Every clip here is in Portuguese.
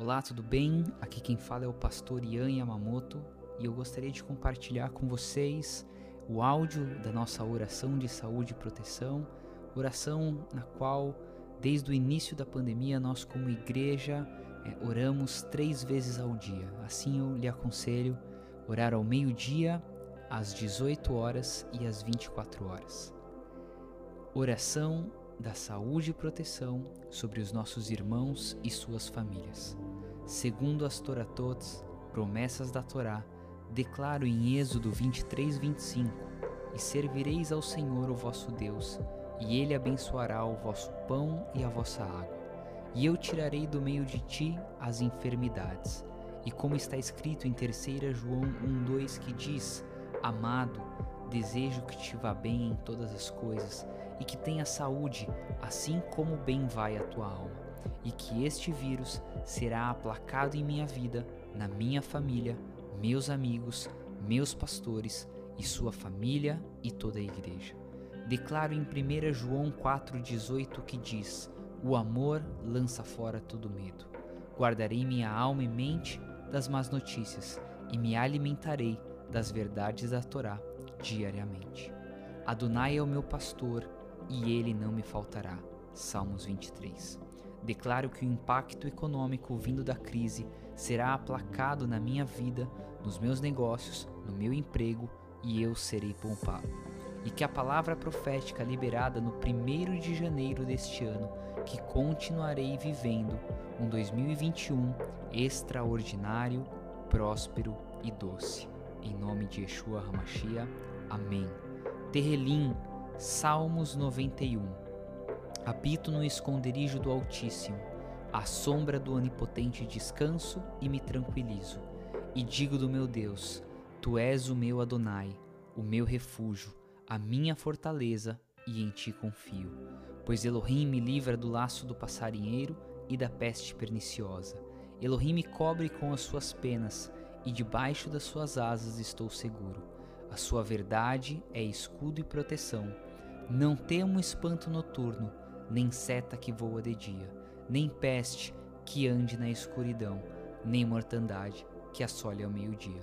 Olá, tudo bem? Aqui quem fala é o pastor Ian Yamamoto e eu gostaria de compartilhar com vocês o áudio da nossa oração de saúde e proteção, oração na qual, desde o início da pandemia, nós, como igreja, é, oramos três vezes ao dia. Assim eu lhe aconselho orar ao meio-dia, às 18 horas e às 24 horas. Oração da saúde e proteção sobre os nossos irmãos e suas famílias. Segundo as Toratots, promessas da Torá, declaro em Êxodo 23, 25: E servireis ao Senhor o vosso Deus, e ele abençoará o vosso pão e a vossa água. E eu tirarei do meio de ti as enfermidades. E como está escrito em 3 João 1,2 que diz: Amado, desejo que te vá bem em todas as coisas e que tenha saúde, assim como bem vai a tua alma, e que este vírus será aplacado em minha vida, na minha família, meus amigos, meus pastores e sua família e toda a igreja. Declaro em 1 João 4,18 que diz: O amor lança fora todo medo. Guardarei minha alma e mente das más notícias e me alimentarei das verdades da Torá diariamente. Adonai é o meu pastor e ele não me faltará. Salmos 23. Declaro que o impacto econômico vindo da crise será aplacado na minha vida, nos meus negócios, no meu emprego e eu serei poupado. E que a palavra profética liberada no 1 de janeiro deste ano, que continuarei vivendo um 2021 extraordinário, próspero e doce. Em nome de Yeshua Hamashia. Amém. Terrelim Salmos 91 Habito no esconderijo do Altíssimo, à sombra do Onipotente descanso e me tranquilizo. E digo do meu Deus: Tu és o meu Adonai, o meu refúgio, a minha fortaleza, e em ti confio. Pois Elohim me livra do laço do passarinheiro e da peste perniciosa. Elohim me cobre com as suas penas, e debaixo das suas asas estou seguro. A sua verdade é escudo e proteção não temo espanto noturno, nem seta que voa de dia, nem peste que ande na escuridão, nem mortandade que assole ao meio-dia.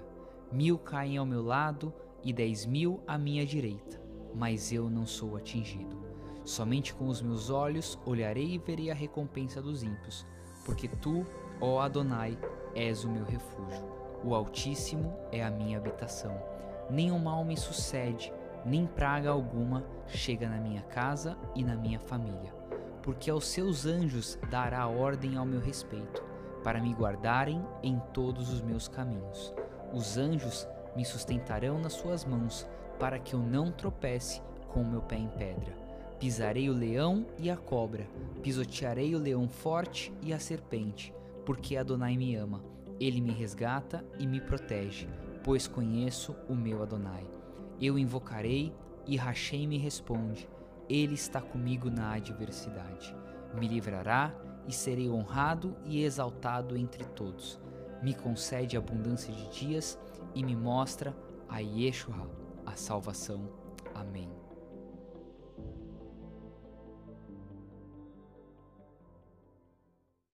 Mil caem ao meu lado e dez mil à minha direita, mas eu não sou atingido. Somente com os meus olhos olharei e verei a recompensa dos ímpios, porque tu, ó Adonai, és o meu refúgio. O Altíssimo é a minha habitação. Nenhum mal me sucede, nem praga alguma chega na minha casa e na minha família, porque aos seus anjos dará ordem ao meu respeito, para me guardarem em todos os meus caminhos. Os anjos me sustentarão nas suas mãos, para que eu não tropece com o meu pé em pedra. Pisarei o leão e a cobra, pisotearei o leão forte e a serpente, porque Adonai me ama. Ele me resgata e me protege, pois conheço o meu Adonai. Eu invocarei e Rachei me responde: Ele está comigo na adversidade. Me livrará e serei honrado e exaltado entre todos. Me concede abundância de dias e me mostra a Yeshua, a salvação. Amém.